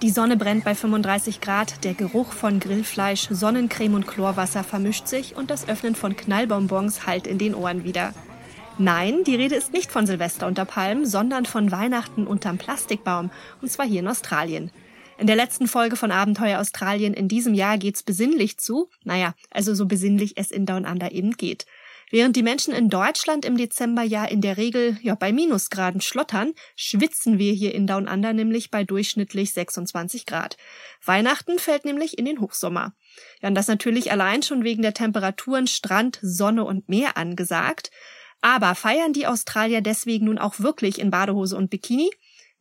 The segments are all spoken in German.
Die Sonne brennt bei 35 Grad, der Geruch von Grillfleisch, Sonnencreme und Chlorwasser vermischt sich und das Öffnen von Knallbonbons hallt in den Ohren wieder. Nein, die Rede ist nicht von Silvester unter Palmen, sondern von Weihnachten unterm Plastikbaum, und zwar hier in Australien. In der letzten Folge von Abenteuer Australien in diesem Jahr geht's besinnlich zu. Naja, also so besinnlich es in Down Under eben geht. Während die Menschen in Deutschland im Dezember ja in der Regel ja bei Minusgraden schlottern, schwitzen wir hier in Down Under nämlich bei durchschnittlich 26 Grad. Weihnachten fällt nämlich in den Hochsommer. Ja, und das natürlich allein schon wegen der Temperaturen Strand, Sonne und Meer angesagt. Aber feiern die Australier deswegen nun auch wirklich in Badehose und Bikini?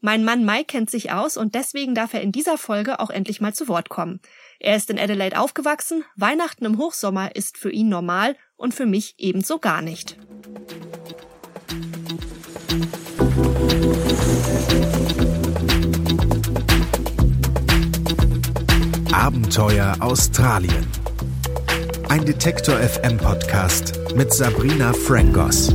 Mein Mann Mike kennt sich aus und deswegen darf er in dieser Folge auch endlich mal zu Wort kommen. Er ist in Adelaide aufgewachsen, Weihnachten im Hochsommer ist für ihn normal und für mich ebenso gar nicht. Abenteuer Australien. Ein Detektor FM Podcast mit Sabrina Frangos.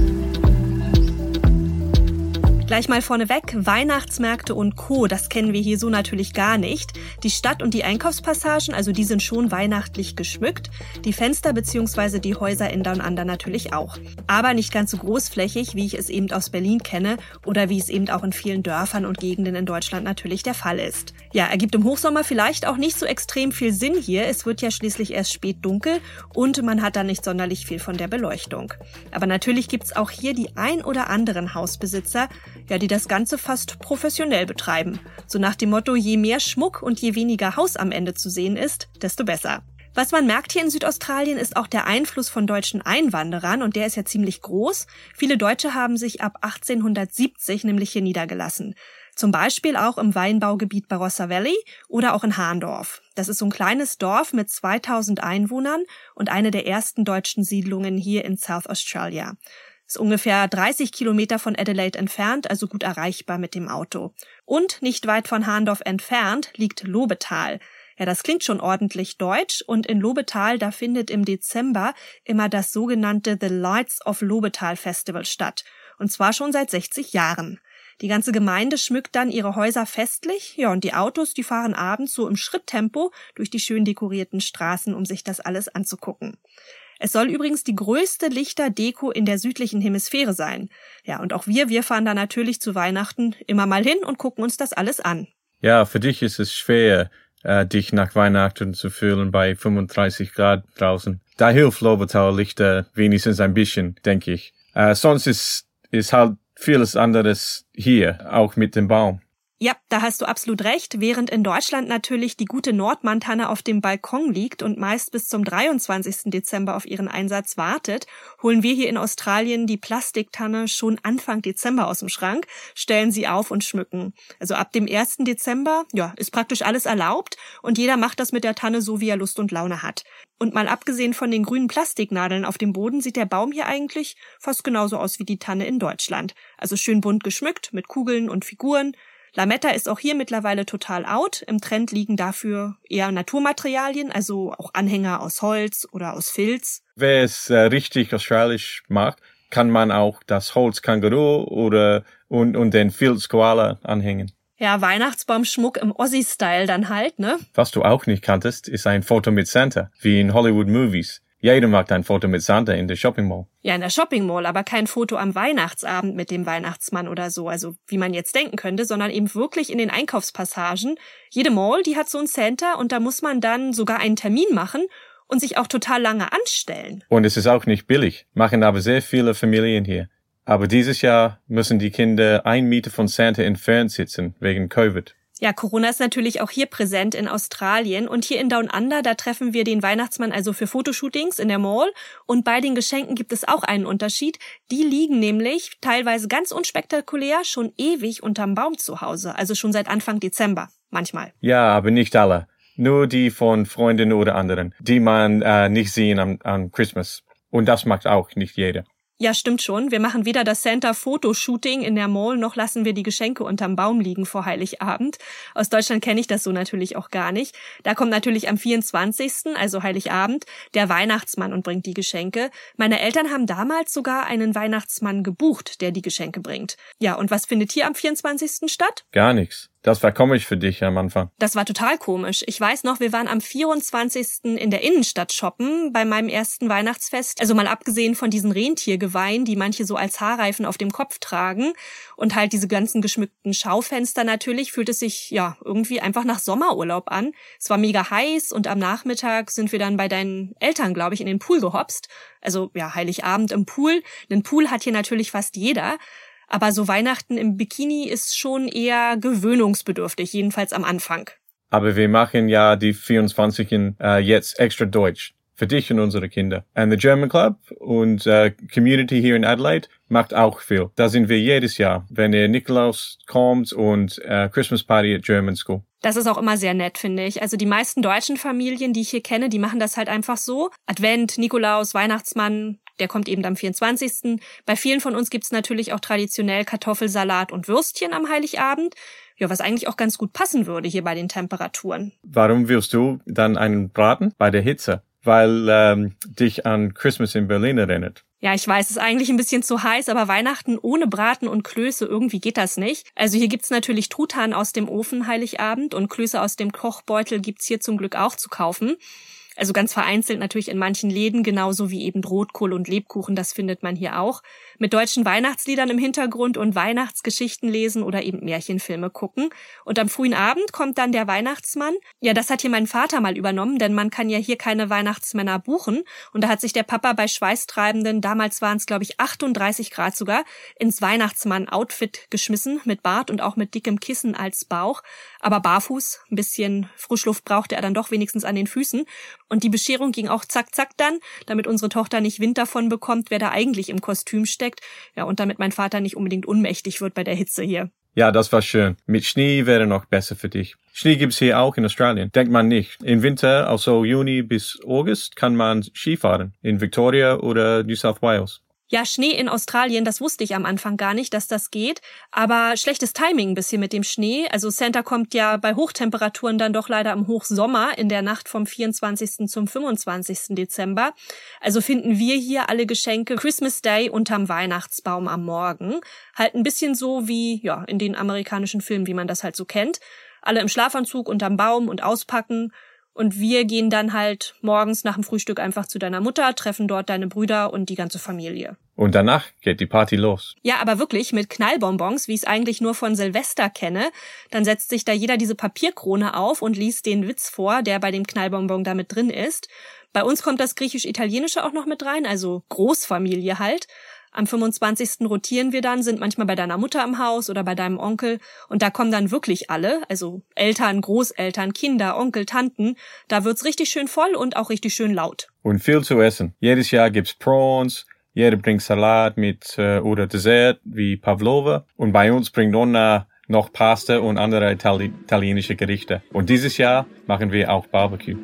Gleich mal vorneweg, Weihnachtsmärkte und Co., das kennen wir hier so natürlich gar nicht. Die Stadt und die Einkaufspassagen, also die sind schon weihnachtlich geschmückt. Die Fenster bzw. die Häuser in Down Under natürlich auch. Aber nicht ganz so großflächig, wie ich es eben aus Berlin kenne oder wie es eben auch in vielen Dörfern und Gegenden in Deutschland natürlich der Fall ist. Ja, ergibt im Hochsommer vielleicht auch nicht so extrem viel Sinn hier. Es wird ja schließlich erst spät dunkel und man hat da nicht sonderlich viel von der Beleuchtung. Aber natürlich gibt's auch hier die ein oder anderen Hausbesitzer, ja, die das Ganze fast professionell betreiben. So nach dem Motto, je mehr Schmuck und je weniger Haus am Ende zu sehen ist, desto besser. Was man merkt hier in Südaustralien ist auch der Einfluss von deutschen Einwanderern und der ist ja ziemlich groß. Viele Deutsche haben sich ab 1870 nämlich hier niedergelassen. Zum Beispiel auch im Weinbaugebiet Barossa Valley oder auch in Hahndorf. Das ist so ein kleines Dorf mit 2000 Einwohnern und eine der ersten deutschen Siedlungen hier in South Australia. Ist ungefähr 30 Kilometer von Adelaide entfernt, also gut erreichbar mit dem Auto. Und nicht weit von Hahndorf entfernt liegt Lobetal. Ja, das klingt schon ordentlich deutsch und in Lobetal, da findet im Dezember immer das sogenannte The Lights of Lobetal Festival statt. Und zwar schon seit 60 Jahren. Die ganze Gemeinde schmückt dann ihre Häuser festlich, ja, und die Autos, die fahren abends so im Schritttempo durch die schön dekorierten Straßen, um sich das alles anzugucken. Es soll übrigens die größte Lichterdeko in der südlichen Hemisphäre sein. Ja, und auch wir, wir fahren da natürlich zu Weihnachten immer mal hin und gucken uns das alles an. Ja, für dich ist es schwer, äh, dich nach Weihnachten zu fühlen bei 35 Grad draußen. Da hilft Lobertal Lichter wenigstens ein bisschen, denke ich. Äh, sonst ist, ist halt vieles anderes hier, auch mit dem Baum. Ja, da hast du absolut recht. Während in Deutschland natürlich die gute Nordmantanne auf dem Balkon liegt und meist bis zum 23. Dezember auf ihren Einsatz wartet, holen wir hier in Australien die Plastiktanne schon Anfang Dezember aus dem Schrank, stellen sie auf und schmücken. Also ab dem 1. Dezember, ja, ist praktisch alles erlaubt und jeder macht das mit der Tanne so, wie er Lust und Laune hat. Und mal abgesehen von den grünen Plastiknadeln auf dem Boden sieht der Baum hier eigentlich fast genauso aus wie die Tanne in Deutschland. Also schön bunt geschmückt mit Kugeln und Figuren. Lametta ist auch hier mittlerweile total out. Im Trend liegen dafür eher Naturmaterialien, also auch Anhänger aus Holz oder aus Filz. Wer es äh, richtig australisch mag, kann man auch das Holz Känguru oder und, und den Filz Koala anhängen. Ja, Weihnachtsbaumschmuck im Aussie-Style dann halt, ne? Was du auch nicht kanntest, ist ein Foto mit Santa, wie in Hollywood Movies. Jeder macht ein Foto mit Santa in der Shopping Mall. Ja, in der Shopping Mall, aber kein Foto am Weihnachtsabend mit dem Weihnachtsmann oder so, also wie man jetzt denken könnte, sondern eben wirklich in den Einkaufspassagen. Jede Mall, die hat so ein Center und da muss man dann sogar einen Termin machen und sich auch total lange anstellen. Und es ist auch nicht billig, machen aber sehr viele Familien hier. Aber dieses Jahr müssen die Kinder ein Meter von Santa entfernt sitzen, wegen Covid. Ja, Corona ist natürlich auch hier präsent in Australien und hier in Down Under, da treffen wir den Weihnachtsmann also für Fotoshootings in der Mall und bei den Geschenken gibt es auch einen Unterschied. Die liegen nämlich teilweise ganz unspektakulär schon ewig unterm Baum zu Hause, also schon seit Anfang Dezember, manchmal. Ja, aber nicht alle. Nur die von Freunden oder anderen, die man äh, nicht sehen am, am Christmas. Und das macht auch nicht jeder. Ja, stimmt schon. Wir machen weder das Santa-Fotoshooting in der Mall, noch lassen wir die Geschenke unterm Baum liegen vor Heiligabend. Aus Deutschland kenne ich das so natürlich auch gar nicht. Da kommt natürlich am 24., also Heiligabend, der Weihnachtsmann und bringt die Geschenke. Meine Eltern haben damals sogar einen Weihnachtsmann gebucht, der die Geschenke bringt. Ja, und was findet hier am 24. statt? Gar nichts. Das war komisch für dich am Anfang. Das war total komisch. Ich weiß noch, wir waren am 24. in der Innenstadt shoppen bei meinem ersten Weihnachtsfest. Also mal abgesehen von diesen Rentiergeweihen, die manche so als Haarreifen auf dem Kopf tragen und halt diese ganzen geschmückten Schaufenster natürlich, fühlt es sich ja irgendwie einfach nach Sommerurlaub an. Es war mega heiß und am Nachmittag sind wir dann bei deinen Eltern, glaube ich, in den Pool gehopst. Also ja, Heiligabend im Pool. Einen Pool hat hier natürlich fast jeder. Aber so Weihnachten im Bikini ist schon eher gewöhnungsbedürftig, jedenfalls am Anfang. Aber wir machen ja die 24 äh, jetzt extra deutsch. Für dich und unsere Kinder. And the German Club und äh, Community hier in Adelaide macht auch viel. Da sind wir jedes Jahr, wenn der Nikolaus kommt und äh, Christmas Party at German School. Das ist auch immer sehr nett, finde ich. Also die meisten deutschen Familien, die ich hier kenne, die machen das halt einfach so. Advent, Nikolaus, Weihnachtsmann, der kommt eben am 24. Bei vielen von uns gibt's natürlich auch traditionell Kartoffelsalat und Würstchen am Heiligabend. Ja, was eigentlich auch ganz gut passen würde hier bei den Temperaturen. Warum willst du dann einen Braten bei der Hitze? Weil ähm, dich an Christmas in Berlin erinnert. Ja, ich weiß, es ist eigentlich ein bisschen zu heiß, aber Weihnachten ohne Braten und Klöße, irgendwie geht das nicht. Also hier gibt's natürlich Truthahn aus dem Ofen Heiligabend und Klöße aus dem Kochbeutel gibt's hier zum Glück auch zu kaufen. Also ganz vereinzelt natürlich in manchen Läden, genauso wie eben Rotkohl und Lebkuchen, das findet man hier auch mit deutschen Weihnachtsliedern im Hintergrund und Weihnachtsgeschichten lesen oder eben Märchenfilme gucken. Und am frühen Abend kommt dann der Weihnachtsmann. Ja, das hat hier mein Vater mal übernommen, denn man kann ja hier keine Weihnachtsmänner buchen. Und da hat sich der Papa bei Schweißtreibenden, damals waren es glaube ich 38 Grad sogar, ins Weihnachtsmann-Outfit geschmissen, mit Bart und auch mit dickem Kissen als Bauch. Aber barfuß, ein bisschen Frischluft brauchte er dann doch wenigstens an den Füßen. Und die Bescherung ging auch zack, zack dann, damit unsere Tochter nicht Wind davon bekommt, wer da eigentlich im Kostüm steckt. Ja, und damit mein Vater nicht unbedingt unmächtig wird bei der Hitze hier. Ja, das war schön. Mit Schnee wäre noch besser für dich. Schnee gibt's hier auch in Australien. Denkt man nicht. Im Winter, also Juni bis August, kann man Skifahren. In Victoria oder New South Wales. Ja, Schnee in Australien, das wusste ich am Anfang gar nicht, dass das geht. Aber schlechtes Timing ein bisschen mit dem Schnee. Also Santa kommt ja bei Hochtemperaturen dann doch leider im Hochsommer in der Nacht vom 24. zum 25. Dezember. Also finden wir hier alle Geschenke Christmas Day unterm Weihnachtsbaum am Morgen. Halt ein bisschen so wie, ja, in den amerikanischen Filmen, wie man das halt so kennt. Alle im Schlafanzug unterm Baum und auspacken. Und wir gehen dann halt morgens nach dem Frühstück einfach zu deiner Mutter, treffen dort deine Brüder und die ganze Familie. Und danach geht die Party los. Ja, aber wirklich mit Knallbonbons, wie ich es eigentlich nur von Silvester kenne. Dann setzt sich da jeder diese Papierkrone auf und liest den Witz vor, der bei dem Knallbonbon damit drin ist. Bei uns kommt das griechisch-italienische auch noch mit rein, also Großfamilie halt. Am 25. rotieren wir dann, sind manchmal bei deiner Mutter im Haus oder bei deinem Onkel und da kommen dann wirklich alle, also Eltern, Großeltern, Kinder, Onkel, Tanten. Da wird's richtig schön voll und auch richtig schön laut. Und viel zu essen. Jedes Jahr gibt's Prawns, jeder bringt Salat mit äh, oder Dessert wie Pavlova und bei uns bringt Nonna noch Pasta und andere Itali italienische Gerichte. Und dieses Jahr machen wir auch Barbecue.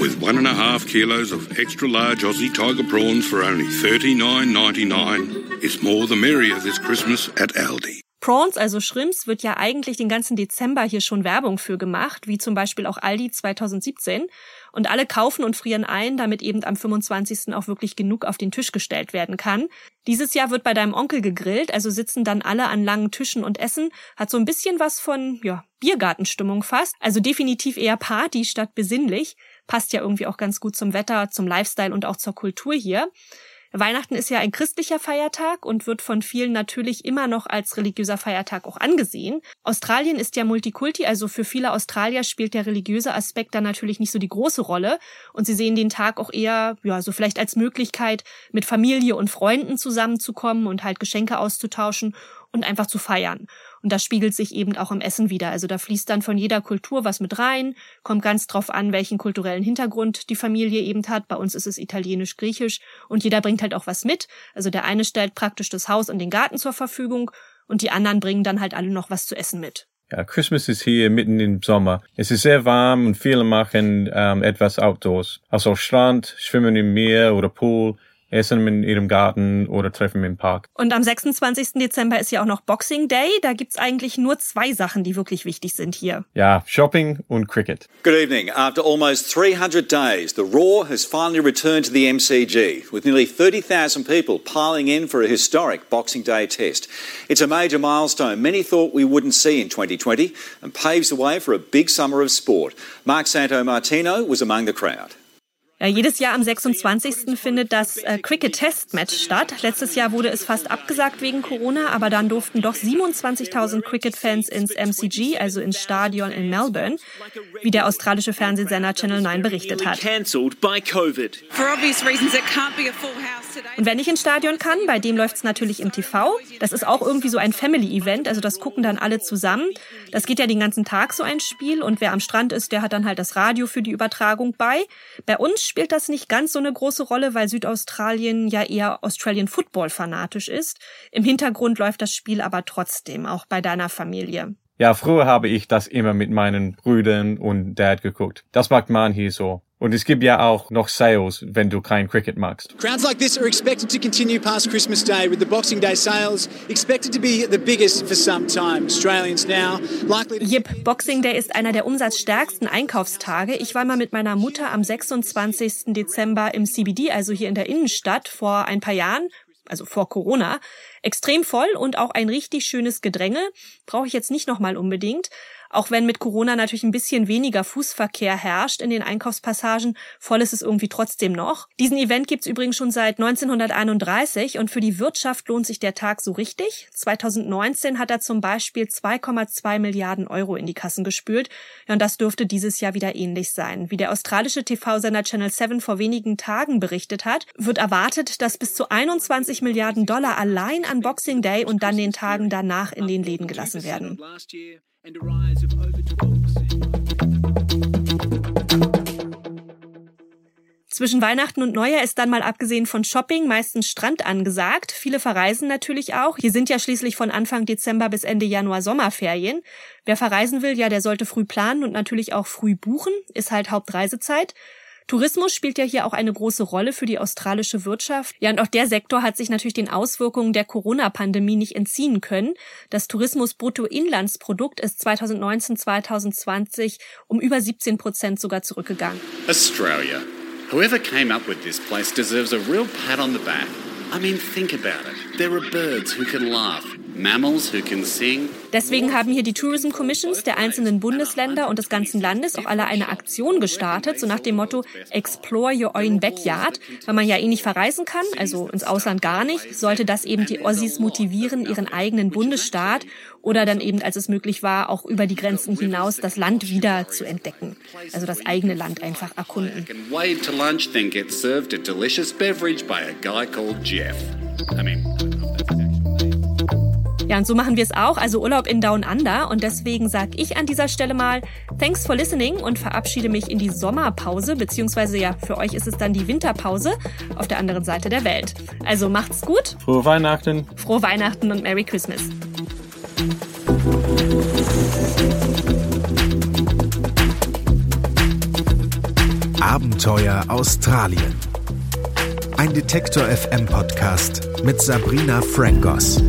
With one and a half kilos of extra large Aussie tiger prawns for only $39.99. It's more the merrier this Christmas at Aldi. Prawns, also Shrimps, wird ja eigentlich den ganzen Dezember hier schon Werbung für gemacht, wie zum Beispiel auch Aldi 2017. Und alle kaufen und frieren ein, damit eben am 25. auch wirklich genug auf den Tisch gestellt werden kann. Dieses Jahr wird bei deinem Onkel gegrillt, also sitzen dann alle an langen Tischen und essen. Hat so ein bisschen was von, ja, Biergartenstimmung fast. Also definitiv eher Party statt besinnlich. Passt ja irgendwie auch ganz gut zum Wetter, zum Lifestyle und auch zur Kultur hier. Weihnachten ist ja ein christlicher Feiertag und wird von vielen natürlich immer noch als religiöser Feiertag auch angesehen. Australien ist ja Multikulti, also für viele Australier spielt der religiöse Aspekt da natürlich nicht so die große Rolle und sie sehen den Tag auch eher, ja, so vielleicht als Möglichkeit, mit Familie und Freunden zusammenzukommen und halt Geschenke auszutauschen und einfach zu feiern. Und das spiegelt sich eben auch im Essen wieder. Also da fließt dann von jeder Kultur was mit rein, kommt ganz drauf an, welchen kulturellen Hintergrund die Familie eben hat. Bei uns ist es italienisch, griechisch und jeder bringt halt auch was mit. Also der eine stellt praktisch das Haus und den Garten zur Verfügung und die anderen bringen dann halt alle noch was zu essen mit. Ja, Christmas ist hier mitten im Sommer. Es ist sehr warm und viele machen ähm, etwas outdoors. Also Strand, Schwimmen im Meer oder Pool essen in ihrem Garten oder treffen im Park. Und am 26. Dezember ist ja auch noch Boxing Day. Da gibt's eigentlich nur zwei Sachen, die wirklich wichtig sind hier. Ja, Shopping und Cricket. Good evening. After almost 300 days, the Raw has finally returned to the MCG, with nearly 30,000 people piling in for a historic Boxing Day test. It's a major milestone many thought we wouldn't see in 2020 and paves the way for a big summer of sport. Mark Santo Martino was among the crowd. Ja, jedes Jahr am 26. findet das äh, Cricket-Test-Match statt. Letztes Jahr wurde es fast abgesagt wegen Corona, aber dann durften doch 27.000 Cricket-Fans ins MCG, also ins Stadion in Melbourne, wie der australische Fernsehsender Channel 9 berichtet hat. Und wer nicht ins Stadion kann, bei dem läuft es natürlich im TV. Das ist auch irgendwie so ein Family-Event, also das gucken dann alle zusammen. Das geht ja den ganzen Tag so ein Spiel und wer am Strand ist, der hat dann halt das Radio für die Übertragung bei. Bei uns spielt das nicht ganz so eine große Rolle, weil Südaustralien ja eher Australian Football fanatisch ist. Im Hintergrund läuft das Spiel aber trotzdem, auch bei deiner Familie. Ja, früher habe ich das immer mit meinen Brüdern und Dad geguckt. Das macht man hier so. Und es gibt ja auch noch Sales, wenn du kein Cricket magst. Crowds like this are expected to continue past Christmas Day with the Boxing Day sales expected to be the biggest for some time. Australians now likely to Jip, Boxing Day ist einer der umsatzstärksten Einkaufstage. Ich war mal mit meiner Mutter am 26. Dezember im CBD, also hier in der Innenstadt, vor ein paar Jahren also vor Corona, extrem voll und auch ein richtig schönes Gedränge. Brauche ich jetzt nicht nochmal unbedingt. Auch wenn mit Corona natürlich ein bisschen weniger Fußverkehr herrscht in den Einkaufspassagen, voll ist es irgendwie trotzdem noch. Diesen Event gibt's übrigens schon seit 1931 und für die Wirtschaft lohnt sich der Tag so richtig. 2019 hat er zum Beispiel 2,2 Milliarden Euro in die Kassen gespült. Ja, und das dürfte dieses Jahr wieder ähnlich sein. Wie der australische TV-Sender Channel 7 vor wenigen Tagen berichtet hat, wird erwartet, dass bis zu 21 Milliarden Dollar allein an Boxing Day und dann den Tagen danach in den Läden gelassen werden. And a rise of over 12%. Zwischen Weihnachten und Neujahr ist dann mal abgesehen von Shopping meistens Strand angesagt. Viele verreisen natürlich auch. Hier sind ja schließlich von Anfang Dezember bis Ende Januar Sommerferien. Wer verreisen will, ja, der sollte früh planen und natürlich auch früh buchen. Ist halt Hauptreisezeit. Tourismus spielt ja hier auch eine große Rolle für die australische Wirtschaft. Ja, und auch der Sektor hat sich natürlich den Auswirkungen der Corona-Pandemie nicht entziehen können. Das Tourismus-Bruttoinlandsprodukt ist 2019-2020 um über 17 Prozent sogar zurückgegangen. Australia. Whoever came up with this place deserves a real pat on the back. I mean, think about it. There are birds who can laugh, mammals who can sing. Deswegen haben hier die Tourism Commissions der einzelnen Bundesländer und des ganzen Landes auch alle eine Aktion gestartet, so nach dem Motto Explore your own backyard. Weil man ja eh nicht verreisen kann, also ins Ausland gar nicht, sollte das eben die Aussies motivieren, ihren eigenen Bundesstaat oder dann eben, als es möglich war, auch über die Grenzen hinaus das Land wieder zu entdecken. Also das eigene Land einfach erkunden. Wave to Ja, und so machen wir es auch, also Urlaub in Down Under. Und deswegen sage ich an dieser Stelle mal Thanks for listening und verabschiede mich in die Sommerpause, beziehungsweise ja, für euch ist es dann die Winterpause auf der anderen Seite der Welt. Also macht's gut, Frohe Weihnachten. frohe Weihnachten und Merry Christmas. Abenteuer Australien. Ein Detektor FM Podcast mit Sabrina Frangos.